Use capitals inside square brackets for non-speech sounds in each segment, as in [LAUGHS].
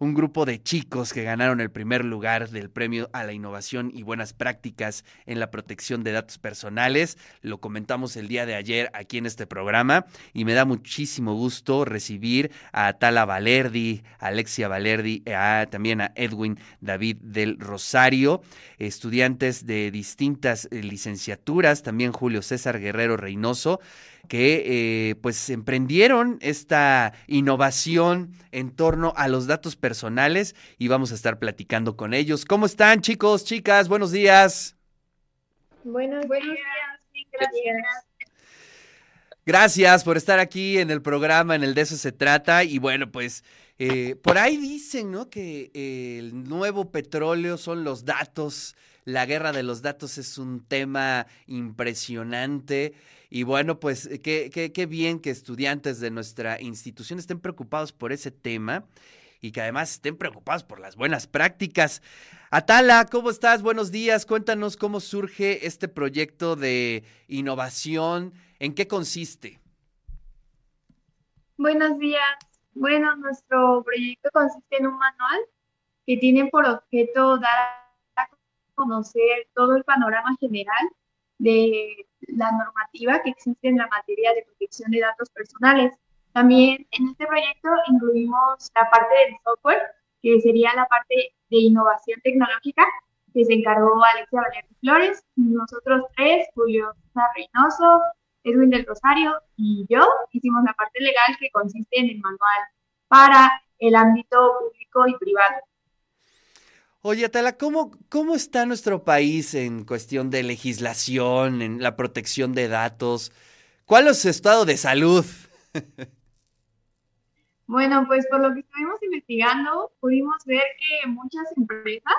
un grupo de chicos que ganaron el primer lugar del premio a la innovación y buenas prácticas en la protección de datos personales. Lo comentamos el día de ayer aquí en este programa y me da muchísimo gusto recibir a Tala Valerdi, a Alexia Valerdi, a, también a Edwin David del Rosario, estudiantes de distintas eh, licenciaturas, también Julio César Guerrero Reynoso que eh, pues emprendieron esta innovación en torno a los datos personales y vamos a estar platicando con ellos. ¿Cómo están chicos, chicas? Buenos días. Buenos, días, gracias. Gracias por estar aquí en el programa, en el de eso se trata. Y bueno, pues eh, por ahí dicen, ¿no? Que el nuevo petróleo son los datos. La guerra de los datos es un tema impresionante. Y bueno, pues eh, qué, qué, qué bien que estudiantes de nuestra institución estén preocupados por ese tema y que además estén preocupados por las buenas prácticas. Atala, ¿cómo estás? Buenos días. Cuéntanos cómo surge este proyecto de innovación. ¿En qué consiste? Buenos días. Bueno, nuestro proyecto consiste en un manual que tiene por objeto dar a conocer todo el panorama general de la normativa que existe en la materia de protección de datos personales. También en este proyecto incluimos la parte del software, que sería la parte de innovación tecnológica, que se encargó Alexia Valerio Flores, nosotros tres, Julio Reynoso, Edwin del Rosario y yo, hicimos la parte legal que consiste en el manual para el ámbito público y privado. Oye, Atala, ¿cómo, ¿cómo está nuestro país en cuestión de legislación, en la protección de datos? ¿Cuál es su estado de salud? [LAUGHS] Bueno, pues por lo que estuvimos investigando, pudimos ver que muchas empresas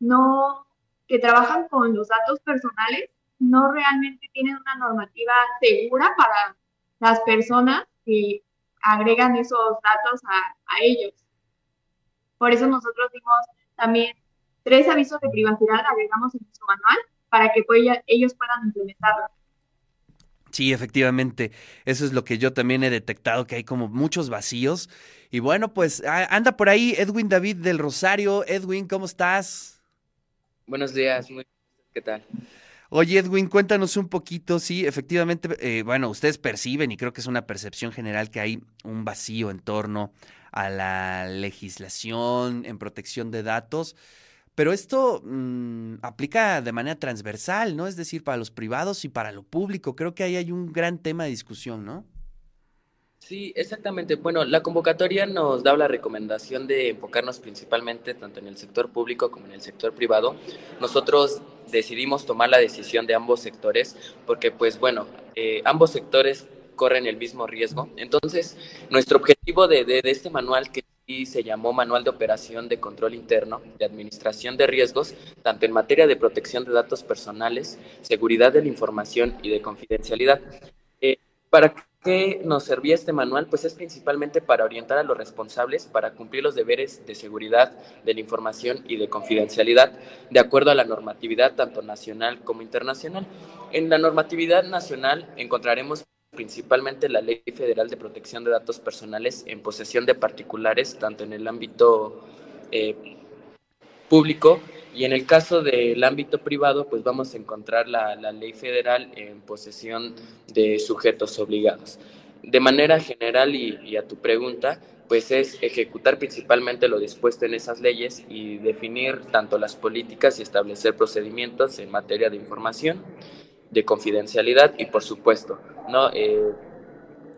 no que trabajan con los datos personales no realmente tienen una normativa segura para las personas que agregan esos datos a, a ellos. Por eso nosotros dimos también tres avisos de privacidad agregamos en nuestro manual para que ellos puedan implementarlo. Sí, efectivamente, eso es lo que yo también he detectado, que hay como muchos vacíos. Y bueno, pues anda por ahí Edwin David del Rosario. Edwin, ¿cómo estás? Buenos días, muy ¿qué tal? Oye, Edwin, cuéntanos un poquito, sí, efectivamente, eh, bueno, ustedes perciben y creo que es una percepción general que hay un vacío en torno a la legislación en protección de datos. Pero esto mm, aplica de manera transversal, ¿no? Es decir, para los privados y para lo público. Creo que ahí hay un gran tema de discusión, ¿no? Sí, exactamente. Bueno, la convocatoria nos da la recomendación de enfocarnos principalmente tanto en el sector público como en el sector privado. Nosotros decidimos tomar la decisión de ambos sectores porque, pues bueno, eh, ambos sectores corren el mismo riesgo. Entonces, nuestro objetivo de, de, este manual, que se llamó Manual de Operación de Control Interno de Administración de Riesgos, tanto en materia de protección de datos personales, seguridad de la información y de confidencialidad. Eh, ¿Para qué nos servía este manual? Pues es principalmente para orientar a los responsables para cumplir los deberes de seguridad de la información y de confidencialidad de acuerdo a la normatividad tanto nacional como internacional. En la normatividad nacional encontraremos principalmente la Ley Federal de Protección de Datos Personales en posesión de particulares, tanto en el ámbito eh, público y en el caso del ámbito privado, pues vamos a encontrar la, Ley Federal en posesión de sujetos obligados. De manera general y a tu pregunta, pues es ejecutar principalmente lo dispuesto en esas leyes y definir tanto las políticas y establecer procedimientos en materia de información de confidencialidad y por supuesto, ¿no? Eh,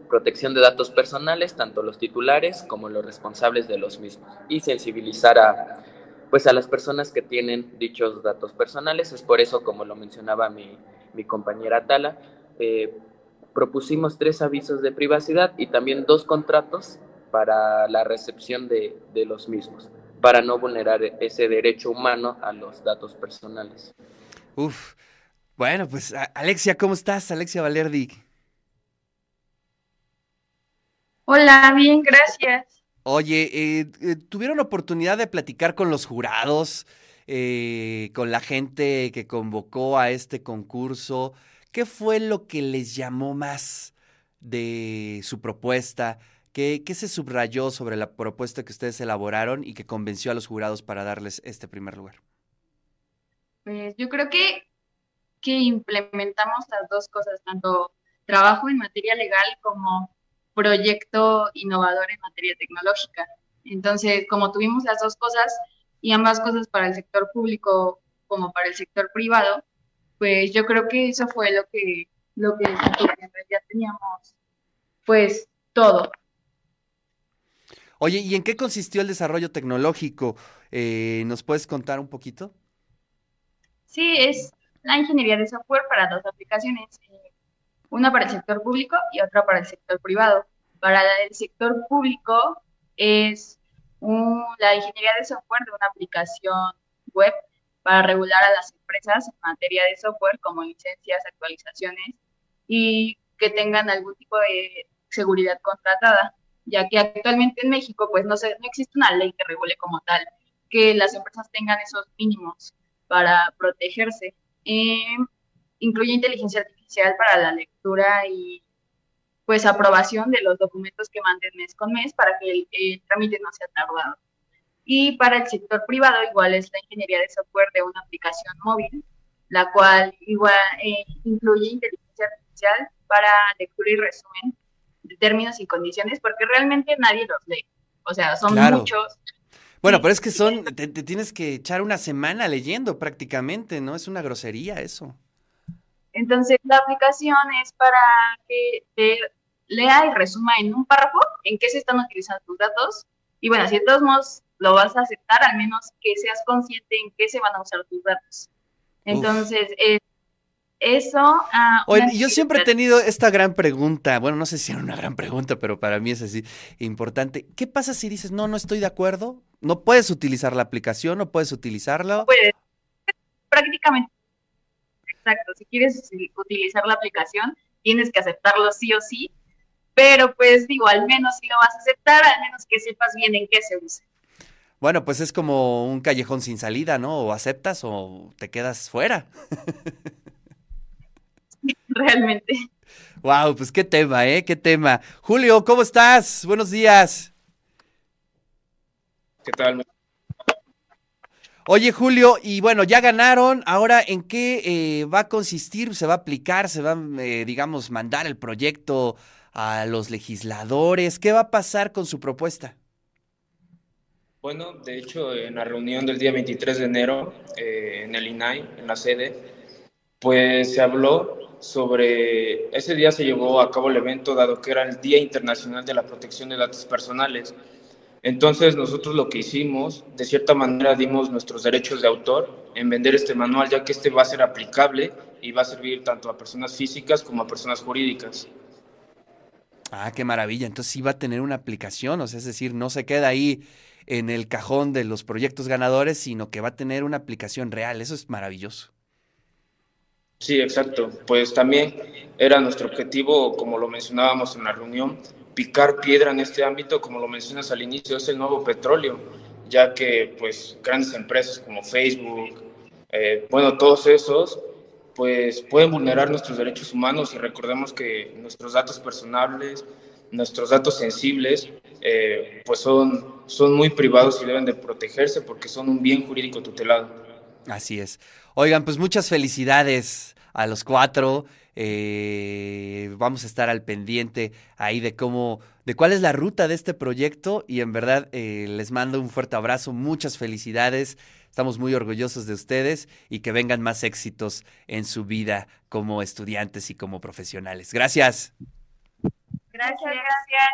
protección de datos personales, tanto los titulares como los responsables de los mismos, y sensibilizar a, pues a las personas que tienen dichos datos personales. Es por eso, como lo mencionaba mi, mi compañera Tala, eh, propusimos tres avisos de privacidad y también dos contratos para la recepción de, de los mismos, para no vulnerar ese derecho humano a los datos personales. Uf, bueno, pues Alexia, ¿cómo estás? Alexia Valerdi. Hola, bien, gracias. Oye, eh, eh, ¿tuvieron oportunidad de platicar con los jurados, eh, con la gente que convocó a este concurso? ¿Qué fue lo que les llamó más de su propuesta? ¿Qué, qué se subrayó sobre la propuesta que ustedes elaboraron y que convenció a los jurados para darles este primer lugar? Pues yo creo que, que implementamos las dos cosas, tanto trabajo en materia legal como proyecto innovador en materia tecnológica. Entonces, como tuvimos las dos cosas y ambas cosas para el sector público como para el sector privado, pues yo creo que eso fue lo que lo que en realidad teníamos pues todo. Oye, ¿y en qué consistió el desarrollo tecnológico? Eh, ¿Nos puedes contar un poquito? Sí, es la ingeniería de software para dos aplicaciones, eh, una para el sector público y otra para el sector privado. Para el sector público es la ingeniería de software de una aplicación web para regular a las empresas en materia de software como licencias, actualizaciones y que tengan algún tipo de seguridad contratada, ya que actualmente en México pues no, se, no existe una ley que regule como tal que las empresas tengan esos mínimos para protegerse. Eh, incluye inteligencia artificial para la lectura y pues aprobación de los documentos que manden mes con mes para que el, el trámite no sea tardado. Y para el sector privado igual es la ingeniería de software de una aplicación móvil, la cual igual eh, incluye inteligencia artificial para lectura y resumen de términos y condiciones, porque realmente nadie los lee. O sea, son muchos. Bueno, pero es que son, te, tienes que echar una semana leyendo prácticamente, ¿no? Es una grosería eso. Entonces, la aplicación es para que te lea y resuma en un párrafo en qué se están utilizando tus datos. Y bueno, si de todos modos lo vas a aceptar, al menos que seas consciente en qué se van a usar tus datos. Entonces, eh, eso... Oye, yo siempre he tenido esta gran pregunta, bueno, no sé si era una gran pregunta, pero para mí es así importante. ¿Qué pasa si dices, no, no estoy de acuerdo? ¿No puedes utilizar la aplicación? ¿No puedes utilizarla? Puedes. Prácticamente. Exacto. Si quieres utilizar la aplicación, tienes que aceptarlo sí o sí. Pero pues digo, al menos si lo vas a aceptar, al menos que sepas bien en qué se usa. Bueno, pues es como un callejón sin salida, ¿no? O aceptas o te quedas fuera. [LAUGHS] [LAUGHS] Realmente. Wow, pues qué tema, ¿eh? Qué tema. Julio, ¿cómo estás? Buenos días. ¿Qué tal? Oye, Julio, y bueno, ya ganaron. Ahora, ¿en qué eh, va a consistir? ¿Se va a aplicar? ¿Se va, eh, digamos, mandar el proyecto a los legisladores? ¿Qué va a pasar con su propuesta? Bueno, de hecho, en la reunión del día 23 de enero eh, en el INAI, en la sede, pues se habló sobre, ese día se llevó a cabo el evento dado que era el Día Internacional de la Protección de Datos Personales. Entonces nosotros lo que hicimos, de cierta manera dimos nuestros derechos de autor en vender este manual, ya que este va a ser aplicable y va a servir tanto a personas físicas como a personas jurídicas. Ah, qué maravilla. Entonces sí va a tener una aplicación, o sea, es decir, no se queda ahí en el cajón de los proyectos ganadores, sino que va a tener una aplicación real. Eso es maravilloso. Sí, exacto. Pues también era nuestro objetivo, como lo mencionábamos en la reunión, picar piedra en este ámbito, como lo mencionas al inicio, es el nuevo petróleo, ya que pues grandes empresas como Facebook, eh, bueno, todos esos, pues pueden vulnerar nuestros derechos humanos y recordemos que nuestros datos personales, nuestros datos sensibles, eh, pues son, son muy privados y deben de protegerse porque son un bien jurídico tutelado. Así es. Oigan, pues muchas felicidades a los cuatro. Eh, vamos a estar al pendiente ahí de cómo, de cuál es la ruta de este proyecto y en verdad eh, les mando un fuerte abrazo, muchas felicidades. Estamos muy orgullosos de ustedes y que vengan más éxitos en su vida como estudiantes y como profesionales. Gracias. Gracias, gracias.